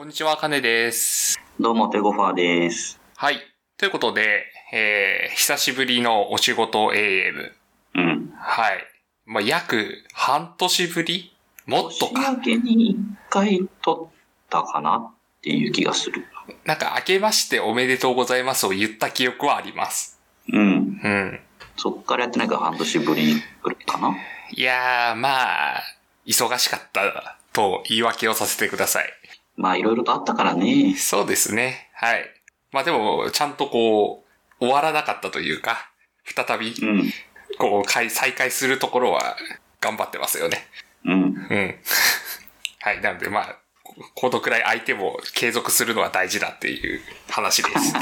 こんにちは、かねです。どうも、テゴファーです。はい。ということで、えー、久しぶりのお仕事 AM。うん。はい。まあ、約半年ぶり？もっと年か。明けに一回撮ったかなっていう気がする。なんか、明けましておめでとうございますを言った記憶はあります。うん。うん。そっからやってないから半年ぶりくらいかな。いやー、まあ、忙しかったと言い訳をさせてください。まあ、いろいろとあったからね。そうですね。はい。まあでも、ちゃんとこう、終わらなかったというか、再び、うん。こう、再再開するところは頑張ってますよね。うん。うん。はい。なので、まあ、ここのくらい相手も継続するのは大事だっていう話です。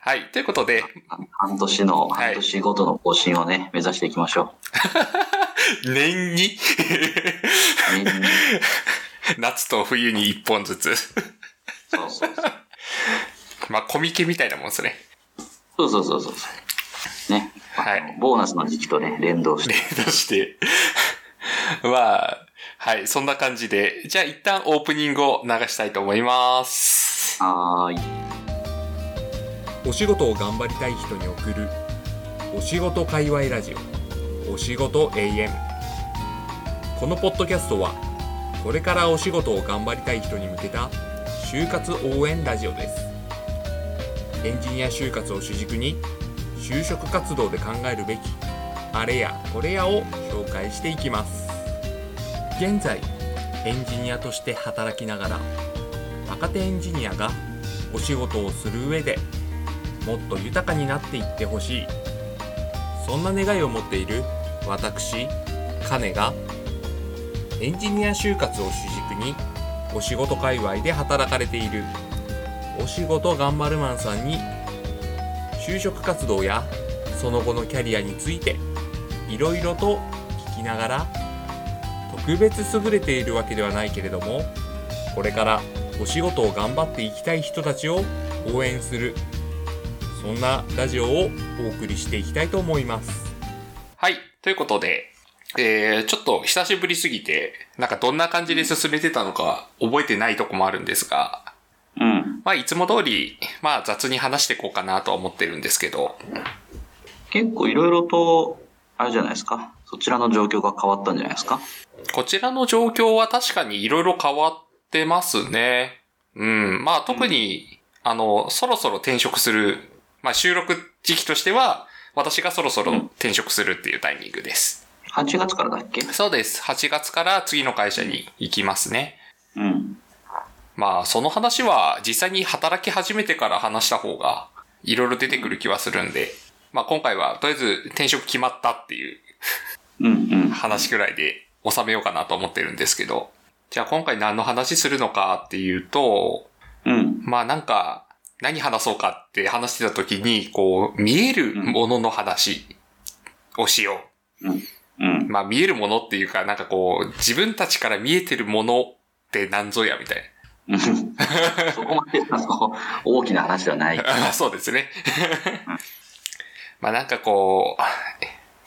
はい。ということで、半年の、はい半年ごとの更新をね、目指していきましょう。年に？夏と冬に一本ずつ。そうそうそう。まあ、コミケみたいなもんですね。そうそうそうそう。ね。はいボーナスの時期とね、連動して。例として。まあ、はい。そんな感じで。じゃあ一旦オープニングを流したいと思います。はーい。お仕事を頑張りたい人に送るお仕事界隈ラジオお仕事 AM このポッドキャストはこれからお仕事を頑張りたい人に向けた就活応援ラジオです。エンジニア就活を主軸に就職活動で考えるべきあれやこれやを紹介していきます。現在エンジニアとして働きながら若手エンジニアがお仕事をする上でもっと豊かになっていってほしい。そんな願いを持っている私カネがエンジニア就活を主軸にお仕事界隈で働かれているお仕事頑張るマンさんに就職活動やその後のキャリアについていろいろと聞きながら特別優れているわけではないけれどもこれからお仕事を頑張っていきたい人たちを応援するそんなラジオをお送りしていきたいと思います。はい。ということで、えー、ちょっと久しぶりすぎて、なんかどんな感じで進めてたのか覚えてないとこもあるんですが、うん。まあいつも通り、まあ雑に話していこうかなとは思ってるんですけど、結構いろいろと、あれじゃないですか。そちらの状況が変わったんじゃないですか。こちらの状況は確かにいろいろ変わってますね。うん。まあ特に、あの、そろそろ転職する、まあ収録時期としては、私がそろそろ転職するっていうタイミングです。8月からだっけ？そうです。8月から次の会社に行きますね。うん。まあ、その話は実際に働き始めてから話した方が、いろいろ出てくる気はするんで、まあ今回はとりあえず転職決まったっていううんうん。話くらいで収めようかなと思ってるんですけど、じゃあ今回何の話するのかっていうと、うん。まあなんか、何話そうかって話してた時に、こう、見えるものの話をしようん。うんう。。まあ見えるものっていうか、なんかこう、自分たちから見えてるものって何ぞやみたいな。うんそこまであの大きな話ではない。あ そうですね。まあなんかこう、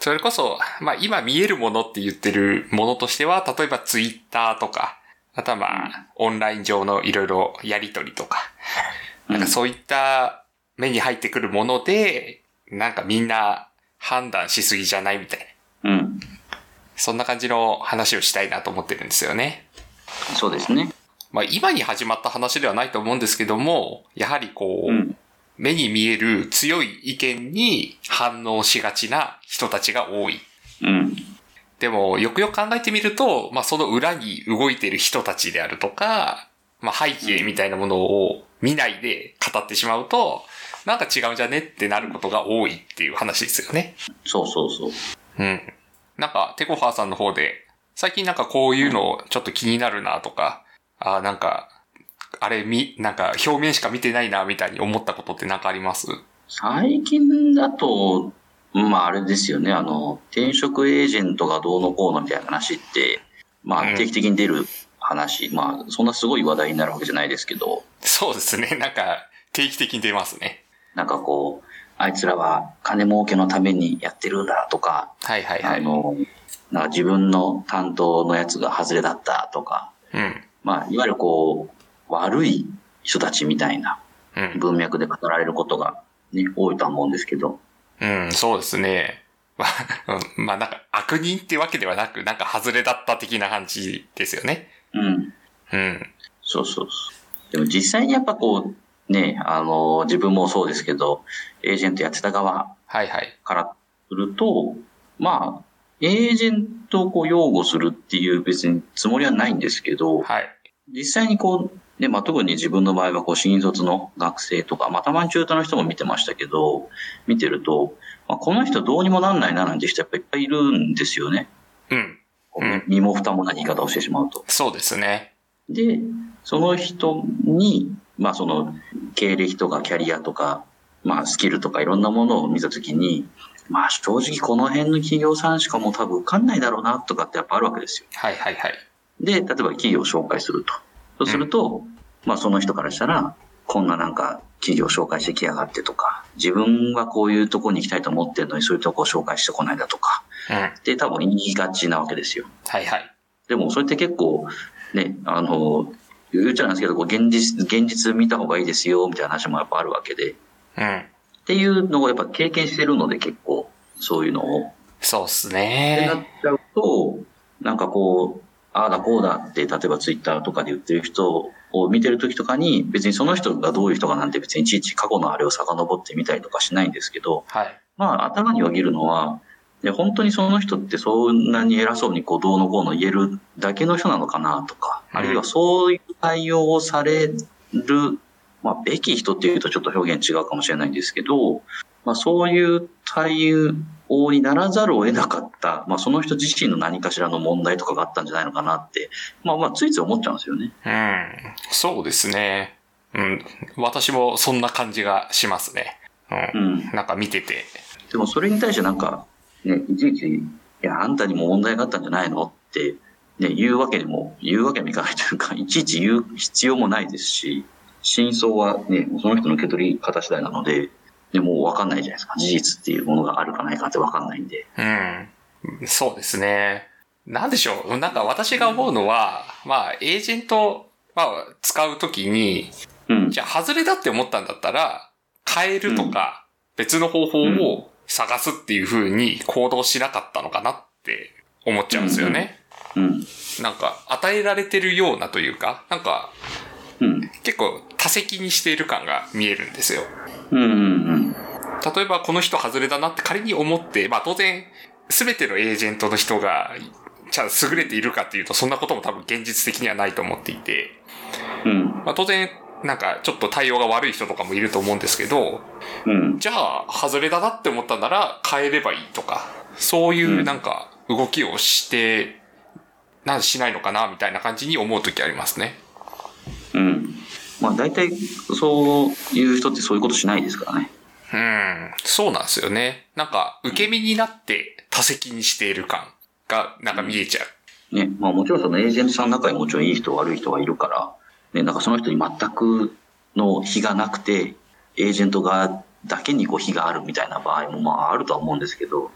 それこそ、まあ今見えるものって言ってるものとしては、例えばツイッターとか、あとはまあ、オンライン上のいろいろやりとりとか、なんかそういった目に入ってくるもので、なんかみんな判断しすぎじゃないみたいな。うん。そんな感じの話をしたいなと思ってるんですよね。そうですね。まあ今に始まった話ではないと思うんですけども、やはりこう、うん。目に見える強い意見に反応しがちな人たちが多い。うん。でも、よくよく考えてみると、まあその裏に動いている人たちであるとか、まあ背景みたいなものを見ないで語ってしまうと、なんか違うんじゃねってなることが多いっていう話ですよね。そうそうそう。うん。なんか、テコファーさんの方で、最近なんかこういうのちょっと気になるなとか、あーなんか、あれみ、なんか表面しか見てないなみたいに思ったことってなんかあります？最近だと、まああれですよね、あの、転職エージェントがどうのこうのみたいな話って、まうんあ定期的に出る話、まあそんなすごい話題になるわけじゃないですけど、そうですね。なんか、定期的に出ますね。なんかこう、あいつらは金儲けのためにやってるんだとか、はいはいはい。あの、なんか自分の担当のやつが外れだったとか、うん。まあ、いわゆるこう、悪い人たちみたいなうん。文脈で語られることが、ね、多いとは思うんですけど、うん、そうですね。まあなんか悪人ってわけではなく、なんか外れだった的な感じですよね。うん。うん。そうそうそう。でも実際にやっぱこう、ね、あの、自分もそうですけど、エージェントやってた側はいはい。からすると、まあ、エージェントをこう擁護するっていう別につもりはないんですけど、はい。実際にこう、ね、まあ、特に自分の場合はこう新卒の学生とか、まあ、たまに中途の人も見てましたけど、見てると、まあ、この人どうにもなんないななんて人やっぱいっぱいいるんですよね。うん。身も蓋もない言い方をしてしまうと。そうですね。で、その人に、まあその経歴とかキャリアとか、まあスキルとかいろんなものを見たときに、まあ正直この辺の企業さんしかもう多分受かんないだろうなとかってやっぱあるわけですよ。はいはいはい。で、例えば企業を紹介すると。そうすると、まあその人からしたら、こんななんか企業を紹介してきやがってとか、自分はこういうとこに行きたいと思ってるのにそういうとこを紹介してこないだとか、うん。はで多分言いがちなわけですよ。いはい。でもそれって結構ね、あの、言っちゃなんですけど、こう現実、現実見た方がいいですよ、みたいな話もやっぱあるわけで。っうん。ていうのをやっぱ経験してるので結構、そういうのを。そうっすってなっね。ちゃうと、なんかこう、ああだこうだって、例えばツイッターとかで言ってる人を見てる時とかに、別にその人がどういう人かなんて別にいちいち過去のあれを遡ってみたりとかしないんですけど、はい。まあ頭によぎるのは、で本当にその人ってそんなに偉そうにこうどうのこうの言えるだけの人なのかなとか、うんあるいはそういう対応をされる、まあべき人っていうとちょっと表現違うかもしれないんですけど、まあそういう対応にならざるを得なかった、まあその人自身の何かしらの問題とかがあったんじゃないのかなって、まあまあついつい思っちゃうんですよね。うん。そうですね。うん。私もそんな感じがしますね。う。うんん。なんか見てて。でもそれに対してなんか、ね、いちいち、いや、あんたにも問題があったんじゃないの？って、ね、言うわけにも、言うわけにもいかないというか、いちいち言う必要もないですし、真相はね、その人の受け取り方次第なので、でもう分かんないじゃないですか。事実っていうものがあるかないかって分かんないんで。うん。そうですね。なんでしょう。なんか私が思うのは、まあ、エージェント、まあ、使うときに、うん。じゃあ、外れだって思ったんだったら、変えるとか、別の方法を探すっていう風に行動しなかったのかなって思っちゃうんですよね。うん。なんか、与えられてるようなというか、なんか、うん。結構多責にしている感が見えるんですよ。うん。うん。例えばこの人外れだなって仮に思って、まあ当然、すべてのエージェントの人が、ちゃんと優れているかっていうと、そんなことも多分現実的にはないと思っていて、うん。まあ当然、なんかちょっと対応が悪い人とかもいると思うんですけど、うん。じゃあ、外れだなって思ったなら変えればいいとか、そういうなんか動きをして、なんでしないのかなみたいな感じに思うときありますね。うん。まあ大体、そういう人ってそういうことしないですからね。うん、そうなんですよね。なんか、受け身になって多責にしている感が、なんか見えちゃう。ね、まあもちろんそのエージェントさんの中にもちろんいい人悪い人がいるから、ね、なんかその人に全くの非がなくて、エージェント側だけにこう非があるみたいな場合もまああるとは思うんですけど、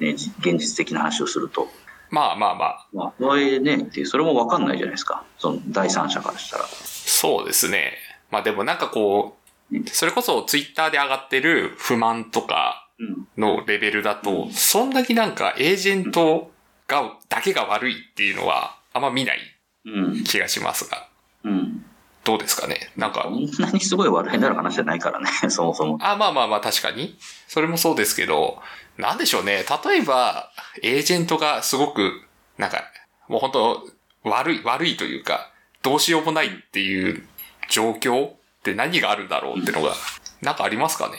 ね、じ現実的な話をすると。まあまあまあ、まあ、それね、ってそれもわかんないじゃないですか。その第三者からしたら。そうですね。まあでもなんかこう、それこそツイッターで上がってる不満とかうん。のレベルだと、そんなになんかエージェントが、だけが悪いっていうのはあんま見ないうん。気がしますが、うん。どうですかね？なんかそ、んなにすごい話題になる話じゃないからね、そもそも。あ、まあまあまあ確かに。それもそうですけど、なんでしょうね？例えば、エージェントがすごく、なんか、もう本当悪い、悪いというか、どうしようもないっていう状況って何があるんだろうってのが、なんかありますかね？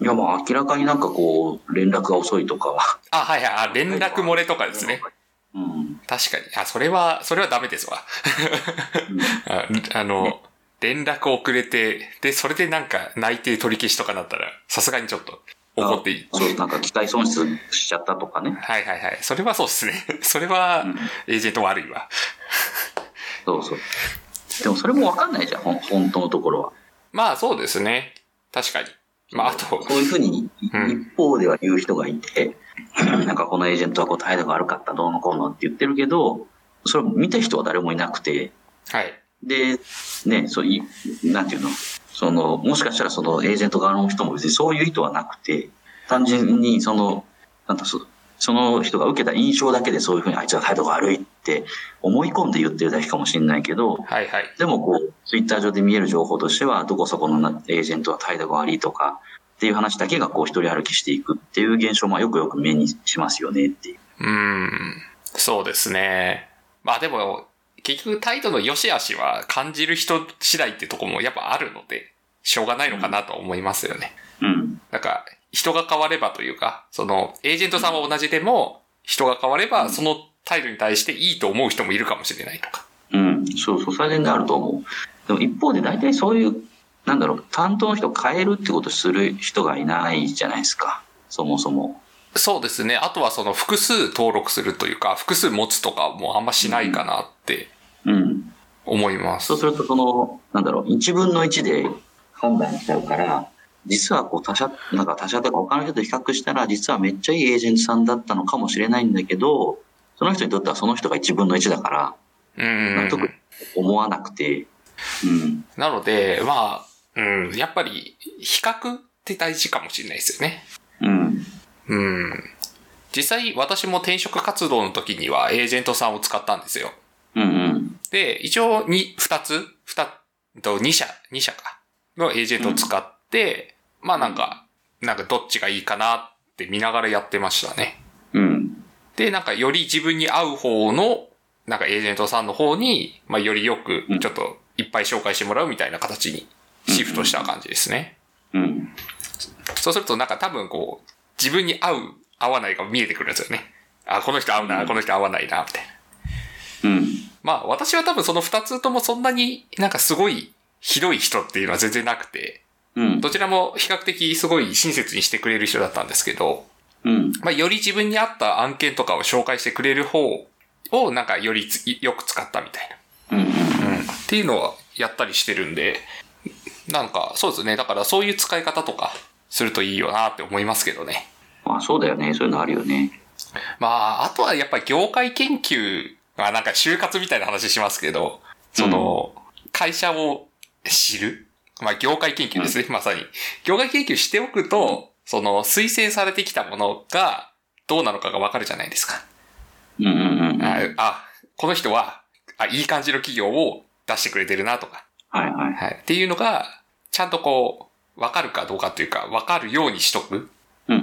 いや、まあ明らかになんかこう、連絡が遅いとかは。あ、はいはい。あ、連絡漏れとかですね。うん。確かに。あ、それは、それはダメですわ。ああの、連絡遅れて、で、それでなんか内定取り消しとかなったら、さすがにちょっと怒っていい。そう、なんか機械損失しちゃったとかね。はいはいはい。それはそうですね。それはうん、エージェント悪いわ。そうそう。でもそれもわかんないじゃん、本当のところは。まあそうですね。確かに。まああと、そういうふうに、うん一方では言う人がいて、なんかこのエージェントはこう態度が悪かった、どうのこうのって言ってるけど、それを見た人は誰もいなくて、はい。で、ね、そうい、なんていうの、その、もしかしたらそのエージェント側の人も別にそういう意図はなくて、単純にその、なんだそその人が受けた印象だけでそういうふうにあいつは態度が悪いって思い込んで言ってるだけかもしれないけど、はいはい。でもこう、ツイッター上で見える情報としては、どこそこのなエージェントは態度が悪いとか、っていう話だけがこう一人歩きしていくっていう現象もよくよく目にしますよねっていう。うーん。そうですね。まあでも、結局態度の良し悪しは感じる人次第ってとこもやっぱあるので、しょうがないのかなと思いますよね。うん。なんか、人が変わればというか、その、エージェントさんは同じでも、人が変われば、その態度に対していいと思う人もいるかもしれないとか。うん。そうそう、それであると思う。でも一方で大体そういう、なんだろう、担当の人を変えるってことする人がいないじゃないですか。そもそも。そうですね。あとはその複数登録するというか、複数持つとかもあんましないかなってうん。思います。そうすると、その、なんだろう、1分の1で判断しちゃうから、実はこう他社、なんか他社とか他の人と比較したら、実はめっちゃいいエージェントさんだったのかもしれないんだけど、その人にとってはその人が1分の1だから、うん納得思わなくて、うん。なので、まあ、うん、やっぱり、比較って大事かもしれないですよね。うん。うん。実際、私も転職活動の時にはエージェントさんを使ったんですよ。うんうん。で、一応に、二つ、二、と二社、二社か、のエージェントを使って、まあなんか、なんかどっちがいいかなって見ながらやってましたね。うん。で、なんかより自分に合う方の、なんかエージェントさんの方に、まあよりよくうん、ちょっといっぱい紹介してもらうみたいな形にシフトした感じですね。うん。そうするとなんか多分こう、自分に合う、合わないが見えてくるんですよね。あ、この人合うな、うんこの人合わないな、みたいな。うん。まあ私は多分その二つともそんなになんかすごいひどい人っていうのは全然なくて、うん。どちらも比較的すごい親切にしてくれる人だったんですけど、うん。まあより自分に合った案件とかを紹介してくれる方をなんかよりつよく使ったみたいうん。うん。な。うん。っていうのをやったりしてるんで、なんかそうですね。だからそういう使い方とかするといいよなって思いますけどね。まあそうだよね。そういうのあるよね。まあ、あとはやっぱり業界研究はなんか就活みたいな話しますけど、その、会社を知る？まあ、業界研究ですね、まさに。業界研究しておくと、その、推薦されてきたものが、どうなのかがわかるじゃないですか。うんうんうん。あこの人は、あ、いい感じの企業を出してくれてるなとか、はい。はい。っていうのが、ちゃんとこう、わかるかどうかというか、わかるようにしとくうん。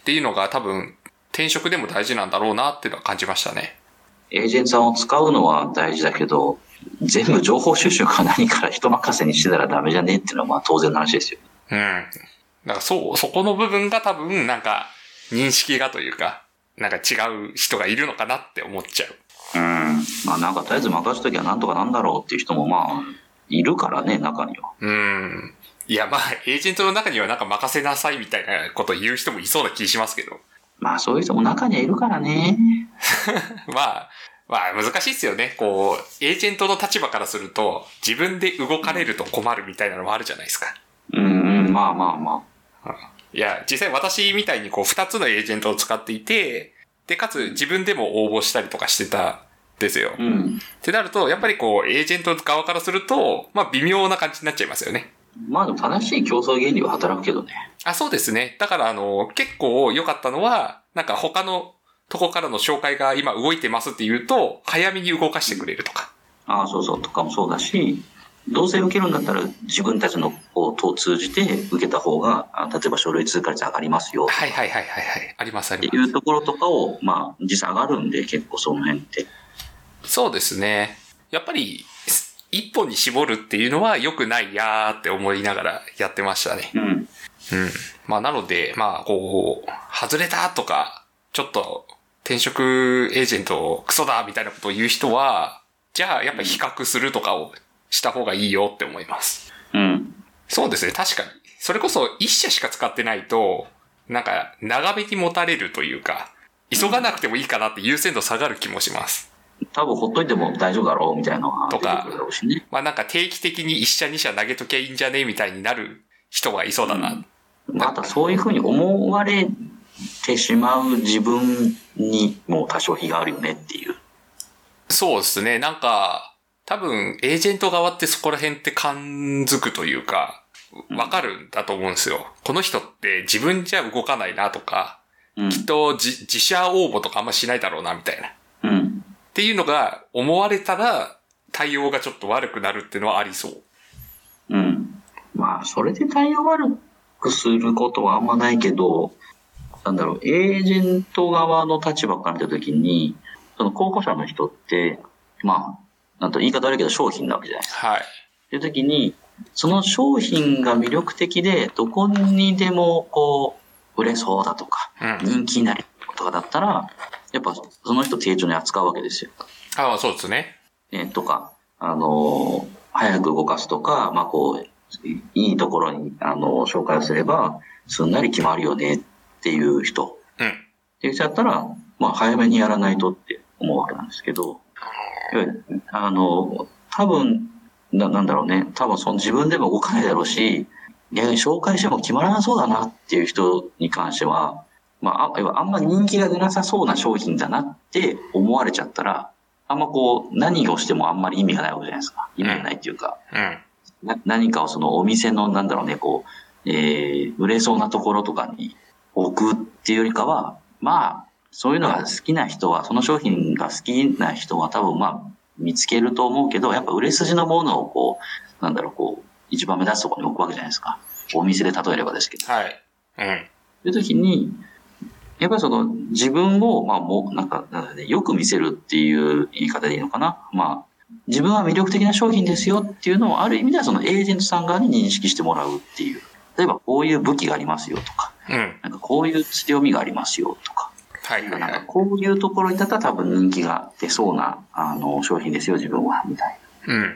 っていうのが多分、転職でも大事なんだろうなっていうのは感じましたね。エージェントさんを使うのは大事だけど、全部情報収集か何から人任せにしてたらダメじゃねえっていうのはまあ当然の話ですよ。うん。だからそう、そこの部分が多分、なんか、認識がというか、なんか違う人がいるのかなって思っちゃう。うん。まあなんかとりあえず任しときゃなんとかなんだろうっていう人もまあ、いるからね、中には。うん。いや、まあ、エージェントの中にはなんか任せなさいみたいなことを言う人もいそうな気しますけど。まあそういう人も中にはいるからね。まあ、まあ難しいっすよね。こう、エージェントの立場からすると、自分で動かれると困るみたいなのもあるじゃないですか。うんうん、まあまあまいや、実際私みたいにこう、二つのエージェントを使っていて、で、かつ自分でも応募したりとかしてたんですよ。あ。うん。ってなると、やっぱりこう、エージェント側からすると、まあ微妙な感じになっちゃいますよね。まあでも正しい競争原理は働くけどね。あ、そうですね。だからあの、結構良かったのは、なんか他のとこからの紹介が今動いてますって言うと、早めに動かしてくれるとか。ああ、そうそう、とかもそうだし、どうせ受けるんだったら自分たちの方を通じて受けた方が、あ例えば書類通過率上がりますよ。はいはいはいはいはい。ありますあってります。いうところとかを、まあ、実際上がるんで、結構その辺って。そうですね。やっぱり、一本に絞るっていうのは良くないやーって思いながらやってましたね。うん。うん。まあなので、まあこう、外れたとか、ちょっと転職エージェントクソだみたいなことを言う人は、じゃあやっぱ比較するとかをした方がいいよって思います。うん。そうですね、確かに。それこそ一社しか使ってないと、なんか長めに持たれるというか、急がなくてもいいかなって優先度下がる気もします。多分ほっといても大丈夫だろうみたいなのが出てとか。まあなんか定期的に一社二社投げときゃいいんじゃねみたいになる人がいそうだな。うんまたそういうふうに思われてしまう自分にも多少非があるよねっていう。そうですね。なんか、多分、エージェント側ってそこら辺って感づくというか、わかるんだと思うんですよ。この人って自分じゃ動かないなとか、うん。きっと自自社応募とかあんましないだろうな、みたいな。っうん。ていうのが思われたら、対応がちょっと悪くなるっていうのはありそう。うん。まあ、それで対応悪くすることはあんまないけど、なんだろう、エージェント側の立場から見たときに、その候補者の人って、まあ、なんと言い方悪いけど商品なわけじゃないですか。はい。っていうときに、その商品が魅力的で、どこにでもこう、売れそうだとか、うん。人気になるとかだったら、やっぱその人丁重に扱うわけですよ。ああ、そうですね。えーとか、あのー早く動かすとか、まあ、こう、いいいところに、あのー紹介をすれば、すんなり決まるよねっていう人。うん。っていう人だったら、まあ、早めにやらないとって思うわけなんですけど、あのー多分、な、なんだろうね、多分その自分でも動かないだろうし、逆に紹介しても決まらなそうだなっていう人に関しては、まあ、あんま人気が出なさそうな商品だなって思われちゃったら、あんまこう、何をしてもあんまり意味がないわけじゃないですか。意味がないっていうか、うん。な何かをそのお店の、なんだろうね、こう、えー、売れそうなところとかに置くっていうよりかは、まあ、そういうのが好きな人は、その商品が好きな人は多分まあ、見つけると思うけど、やっぱ売れ筋のものをこう、なんだろう、こう、一番目立つところに置くわけじゃないですか。お店で例えればですけど。はい。うん。という時に、やっぱりその自分を、まあもう、なんか、よく見せるっていう言い方でいいのかな？まあ、自分は魅力的な商品ですよっていうのを、ある意味ではそのエージェントさん側に認識してもらうっていう。例えば、こういう武器がありますよとか、うん。なんかこういう強みがありますよとか、はいはいなんかはい。こういうところにだったら多分人気が出そうな、あの、商品ですよ、自分は、みたいな。うん。っ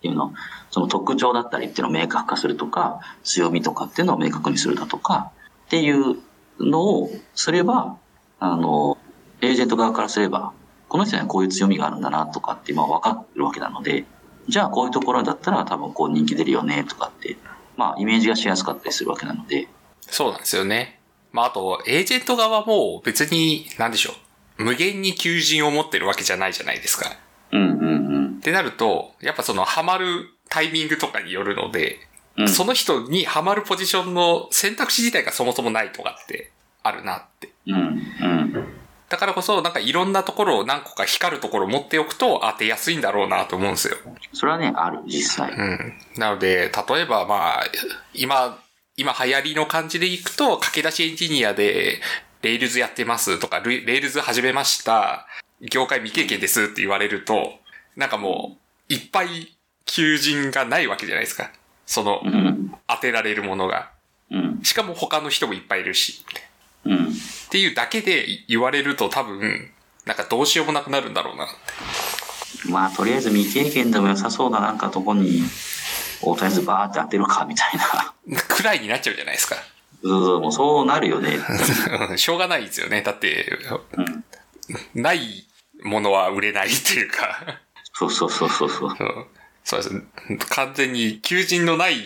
ていうの、その特徴だったりっていうのを明確化するとか、強みとかっていうのを明確にするだとか、っていうのをすれば、あの、エージェント側からすれば、この人にはこういう強みがあるんだなとかって、まあ分かるわけなので、じゃあこういうところだったら多分こう人気出るよねとかって、まあイメージがしやすかったりするわけなので、そうなんですよね。まあ、あと、エージェント側も別に、なんでしょう。無限に求人を持ってるわけじゃないじゃないですか。うんうんってなると、やっぱそのハマるタイミングとかによるので、うん。その人にハマるポジションの選択肢自体がそもそもないとかってあるなって。うんうん。だからこそ、なんかいろんなところを何個か光るところを持っておくと当てやすいんだろうなと思うんですよ。それはね、ある、実際。うん。なので、例えばまあ、今、今流行りの感じでいくと、駆け出しエンジニアで、Rails やってますとか、レ Rails 始めました、業界未経験ですって言われると、なんかもう、いっぱい求人がないわけじゃないですか。そのう、ん。当てられるものが。うん。しかも他の人もいっぱいいるし。うん。っていうだけで言われると多分、なんかどうしようもなくなるんだろうなって。まあ、とりあえず未経験でも良さそうななんかとこに、おとりあえずバーって当てるか、みたいな。くらいになっちゃうじゃないですか。そうそう、もうそうなるよね。しょうがないですよね。だって、うん。ないものは売れないっていうか、そうそうそうそうそう。うんそうです。完全に求人のない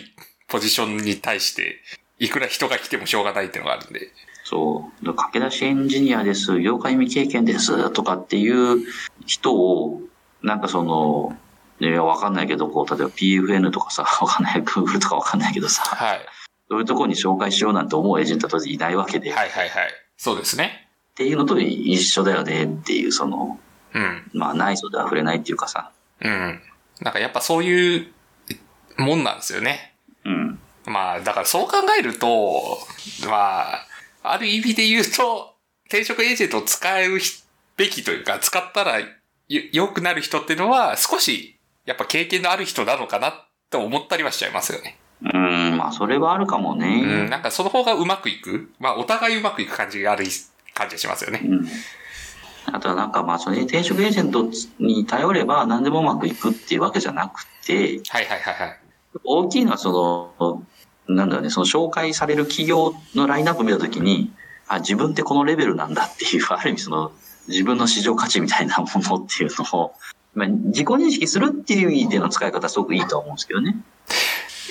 ポジションに対して、いくら人が来てもしょうがないっていうのがあるんで。そう。駆け出しエンジニアです、業界未経験です、とかっていう人を、なんかその、ね、わかんないけど、こう、例えば PFN とかさ、わかんない、Google とかわかんないけどさ、はい。そういうところに紹介しようなんて思うエージェントは当然いないわけで、っはいはいはい。そうですね。ていうのと一緒だよねっていう、その、うん。まあ、内装で溢れないっていうかさ、うん。なんかやっぱそういうもんなんですよね。うん。まあ、だからそう考えると、まあ、ある意味で言うと、転職エージェントを使うべきというか、使ったらよ良くなる人っていうのは、少し、やっぱ経験のある人なのかなと思ったりはしちゃいますよね。うん、まあ、それはあるかもうん、ね。なんかその方がうまくいく。まあ、お互いうまくいく感じがある感じがしますよね。うん。あとはなんかまあ、それに転職エージェントに頼れば何でもうまくいくっていうわけじゃなくて、はいはいはいはい。大きいのはその、なんだろうね、その紹介される企業のラインナップを見たときに、あ、自分ってこのレベルなんだっていう、ある意味その、自分の市場価値みたいなものっていうのを、まあ、自己認識するっていう意味での使い方はすごくいいとは思うんですけどね。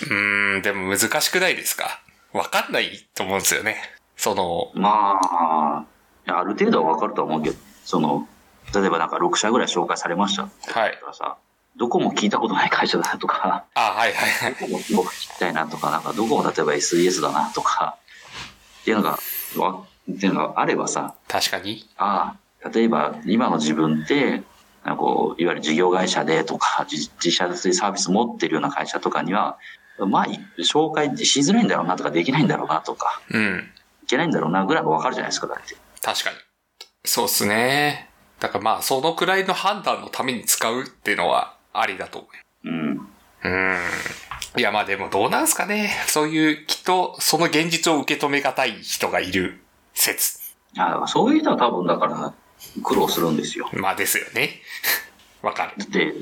うーん、でも難しくないですか？わかんないと思うんですよね。その、まあ、ある程度はわかるとは思うけど、その、例えばなんか6社ぐらい紹介されましたって言はいったらさ、どこも聞いたことない会社だなとか、あ、はいはいはい。どこも僕聞きたいなとか、なんかどこも例えば SES だなとか、っていうのが、わっていうのがあればさ、確かに。ああ、例えば今の自分って、なんかこう、いわゆる事業会社でとか、自自社でサービス持ってるような会社とかには、まあ、紹介しづらいんだろうなとか、できないんだろうなとか、うん。いけないんだろうなぐらいがわかるじゃないですか、だって。確かに。そうっすね。だからまあ、そのくらいの判断のために使うっていうのはありだと思う。うん。うん。いやまあでもどうなんすかね。そういう、きっとその現実を受け止めがたい人がいる説。あそういう人は多分だから苦労するんですよ。まあですよね。わかる。だって、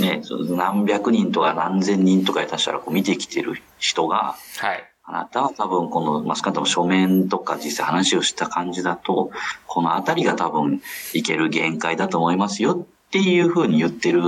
ね、何百人とか何千人とか下手したらこう見てきてる人が、はい。あなたは多分この、まあ、少なくとも書面とか実際話をした感じだと、このあたりが多分いける限界だと思いますよっていうふうに言ってる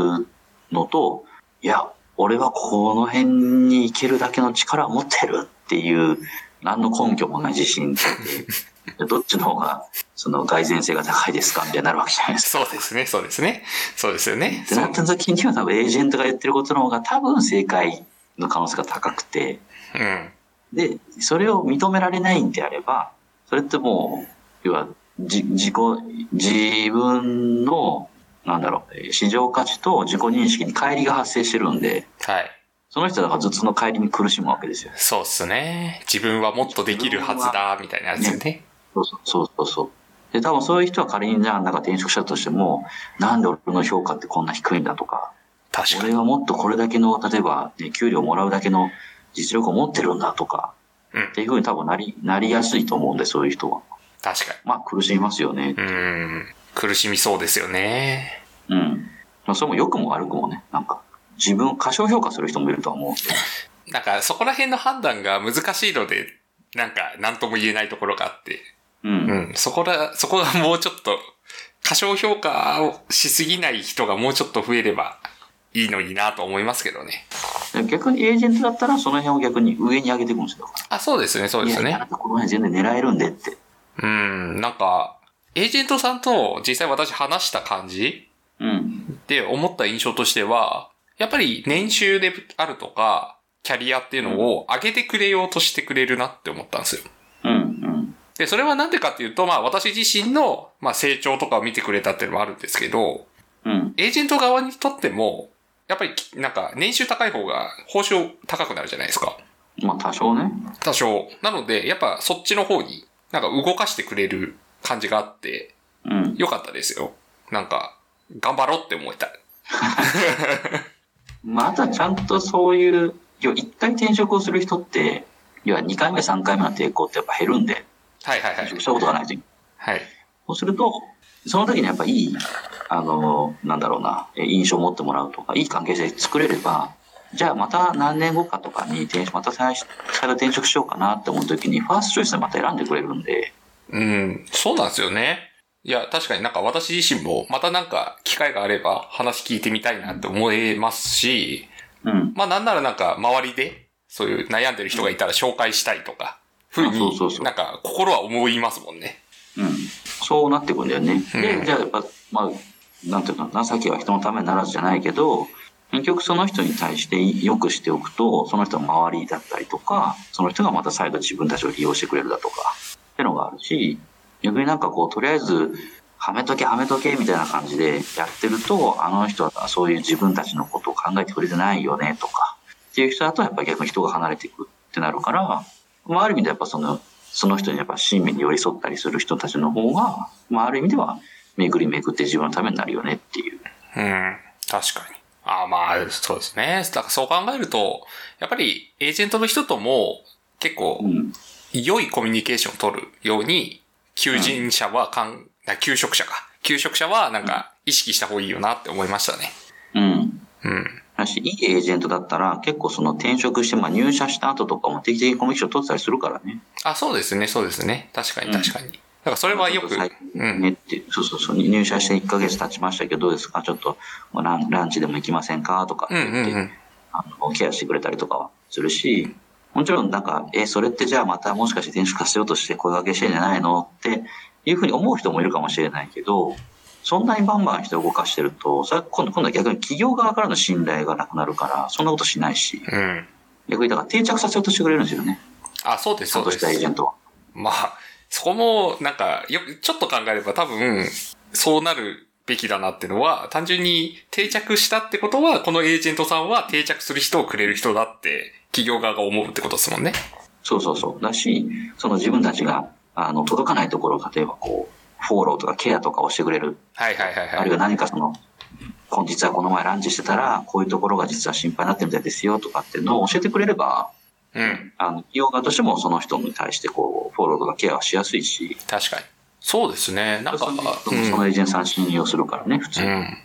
のと、いや、俺はこの辺に行けるだけの力を持ってるっていう、何の根拠もない自信って、どっちの方がその蓋然性が高いですか？みたいになるわけじゃないですか。そうですね、そうですね。そうですよね。ってなった時には多分エージェントが言ってることの方が多分正解の可能性が高くて、うん。で、それを認められないんであれば、それってもう、要は、じ、自己、自分の、なんだろう、えー市場価値と自己認識に乖離が発生してるんで、はい。その人はだから頭痛の乖離に苦しむわけですよ。そうっすね。自分はもっとできるはずだ、みたいなやつよね。そうそうそうそうそう。で、多分そういう人は仮にじゃあなんか転職したとしても、なんで俺の評価ってこんな低いんだとか、確かに。俺はもっとこれだけの、例えば、ね、給料もらうだけの実力を持ってるんだとか、うんっていうふうに多分なり、なりやすいと思うんで、そういう人は。確かまあ苦しみますよね。に。うん。苦しみそうですよね。うん。まあそれも良くも悪くもね、なんか、自分を過小評価する人もいるとは思う。なんか、そこら辺の判断が難しいので、なんか、なんとも言えないところがあって。う。うんん。そこら、そこがもうちょっと、過小評価をしすぎない人がもうちょっと増えればいいのになと思いますけどね。で逆にエージェントだったら、その辺を逆に上に上げていくんですよ。あ、そうですね、そうですねあな。たこの辺全然狙えるんでって。うん、なんか、エージェントさんと実際私話した感じうん。で思った印象としては、やっぱり年収であるとか、キャリアっていうのを上げてくれようとしてくれるなって思ったんですよ。うん。うん。で、それはなんでかっていうと、まあ私自身の、まあ成長とかを見てくれたっていうのもあるんですけど、うん。エージェント側にとっても、やっぱりきなんか年収高い方が報酬高くなるじゃないですか。まあ多少ね。多少。なので、やっぱそっちの方になんか動かしてくれる感じがあって、うん。よかったですよ。なんか、頑張ろうって思えた。まああとはちゃんとそういう、一回転職をする人って、要は2回目、3回目の抵抗ってやっぱ減るんで、はいはいはい転職。したことがないと。はい。そうすると、その時にやっぱいい、あの、なんだろうな、え印象を持ってもらうとか、いい関係性作れれば、じゃあまた何年後かとかに転職、また再再度転職しようかなって思う時に、ファーストチョイスでまた選んでくれるんで、うん、そうなんですよね。いや、確かになんか私自身も、またなんか機会があれば話聞いてみたいなって思えますし、うん。まあなんならなんか周りで、そういう悩んでる人がいたら紹介したいとか、ふうあそうそうそに、うなんか心は思いますもんね。うん。そうなってくんだよね。うんで、じゃあやっぱ、まあ、なんていうかな、情けは人のためならずじゃないけど、結局その人に対してよくしておくと、その人の周りだったりとか、その人がまた再度自分たちを利用してくれるだとか、ってのがあるし、逆になんかこう、とりあえず、はめとけはめとけみたいな感じでやってると、あの人はそういう自分たちのことを考えてくれてないよねとか、っていう人だとやっぱり逆に人が離れていくってなるから、まあ、ある意味でやっぱその、その人にやっぱ親身に寄り添ったりする人たちの方が、まあ、ある意味では、巡り巡って自分のためになるよねっていう。うん、確かに。ああまあ、そうですね。だからそう考えると、やっぱりエージェントの人とも結構うん。良いコミュニケーションを取るように、求人者はかん、あ求職者か。求職者はなんか意識した方がいいよなって思いましたね。うん。うん。だし、いいエージェントだったら、結構その転職して、まあ入社した後とかも定期的にコミュニケーション取ってたりするからね。あ、そうですね、そうですね。確かに確かに。だからそれはよく。ねって、そうそうそう、入社して1ヶ月経ちましたけど、どうですか？ちょっと、まあランランチでも行きませんか？とか言って、うんうん。あの、ケアしてくれたりとかはするし、もちろんなんか、え、それってじゃあまたもしかして転職させようとして声掛けしてんじゃないの？っていうふうに思う人もいるかもしれないけど、そんなにバンバン人を動かしてると、それは今度今度は逆に企業側からの信頼がなくなるから、そんなことしないし、うん。逆にだから定着させようとしてくれるんですよね。あ、そうです、そうんです。たエージェントは。まあ、そこも、なんか、よく、ちょっと考えれば多分、そうなるべきだなってのは、単純に定着したってことは、このエージェントさんは定着する人をくれる人だって、企業側が思うってことですもんね。そうそうそう。だし、その自分たちが、あの、届かないところを、例えばこう、フォローとかケアとかをしてくれる。はいはいはいは。あるいはい何かその、今実はこの前ランチしてたら、こういうところが実は心配になってるみたいですよとかっていうのを教えてくれれば、うん。あの、企業側としてもその人に対してこう、フォローとかケアはしやすいし、確かに。そうですね。なんか、そのエージェントさん信用するからね、普通に。うん。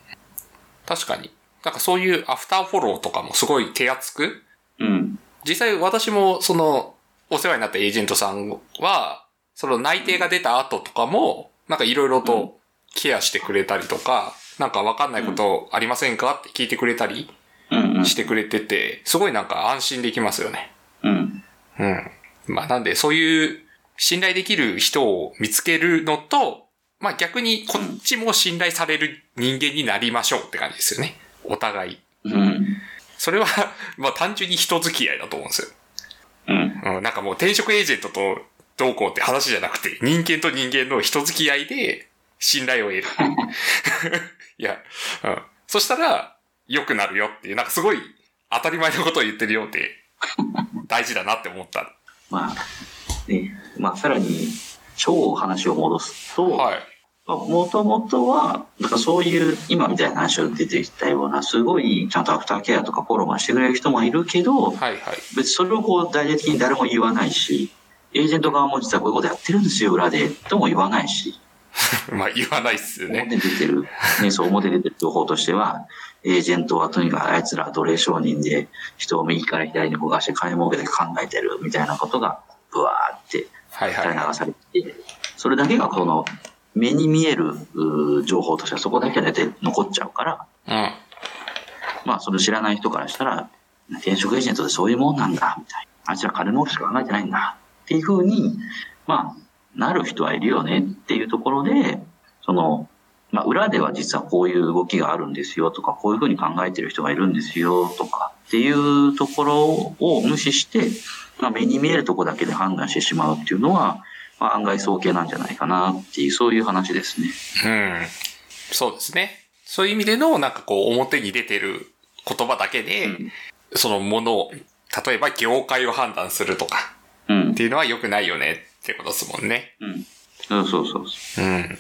確かに。なんかそういうアフターフォローとかもすごい手厚く、うん。実際私もその、お世話になったエージェントさんは、その内定が出た後とかも、なんかいろいろとケアしてくれたりとか、なんかわかんないことありませんか？って聞いてくれたりうんうん。してくれてて、すごいなんか安心できますよね。うん。うん。まあなんでそういう信頼できる人を見つけるのと、まあ逆にこっちも信頼される人間になりましょうって感じですよね。お互い。うん。それは、まあ単純に人付き合いだと思うんですよ。うん。うん、なんかもう転職エージェントとどうこうって話じゃなくて、人間と人間の人付き合いで信頼を得る。いや、うん。そしたら良くなるよっていう、なんかすごい当たり前のことを言ってるようで、大事だなって思った。まあ、ね、まあ、さらに、超話を戻すと、はい。もともとは、だからそういう、今みたいな話を出てきたような、すごい、ちゃんとアフターケアとかフォローまでしてくれる人もいるけど、はいはい。別にそれをこう、大々的に誰も言わないし、エージェント側も実はこういうことやってるんですよ、裏で、とも言わないし、まあ言わないっすよね。表に出てる、ね、そう表に出てる情報としては、エージェントはとにかくあいつらは奴隷商人で、人を右から左に動かして金儲けで考えてるみたいなことが、ブワーって垂れ流されて、それだけがこの目に見える情報としてはそこだけが大体残っちゃうから、うん。まあそれ知らない人からしたら、転職エージェントでそういうもんなんだ、みたいな。あいつら金儲けしか考えてないんだ。っていうふうに、まあ、なる人はいるよねっていうところで、その、まあ裏では実はこういう動きがあるんですよとか、こういうふうに考えてる人がいるんですよとかっていうところを無視して、まあ目に見えるところだけで判断してしまうっていうのは、まあ案外早計なんじゃないかなっていう、そういう話ですね。うん。そうですね。そういう意味での、なんかこう、表に出てる言葉だけで、うんそのものを、例えば業界を判断するとかうんっ。ていうのは良くないよねってことですもんね。うん。そうそうそうそう。うん。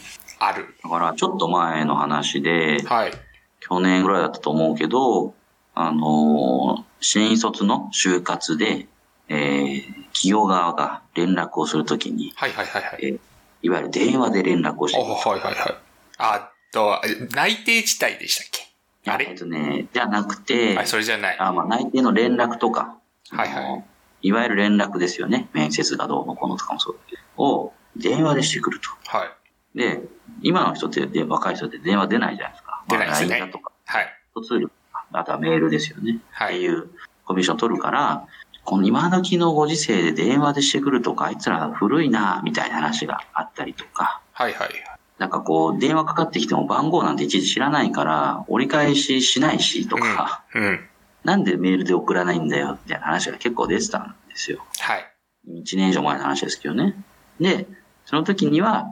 ある。だからちょっと前の話で、はい。去年ぐらいだったと思うけど、あのー新卒の就活で、えー企業側が連絡をするときに、はいはいはいはい。えーいわゆる電話で連絡をしあ、てはいはいはい。あと、内定地帯でしたっけ？あれ？えっとね、じゃなくて、あ、それじゃない。あまあ、内定の連絡とか、はいはいいわゆる連絡ですよね。面接がどうのこうのとかもそうを電話でしてくると。はい。で、今の人って、で若い人って電話出ないじゃないですか。出ないですねまあ LINE だとか、はい。ツールとか、あとはメールですよね。はいっていうコミッション取るから、この今時のご時世で電話でしてくるとか、あいつら古いな、みたいな話があったりとか、はいはい。なんかこう、電話かかってきても番号なんていちいち知らないから、折り返ししないしとか、うん。なんでメールで送らないんだよ、みたいな話が結構出てたんですよ。はい。1年以上前の話ですけどね。で、その時には、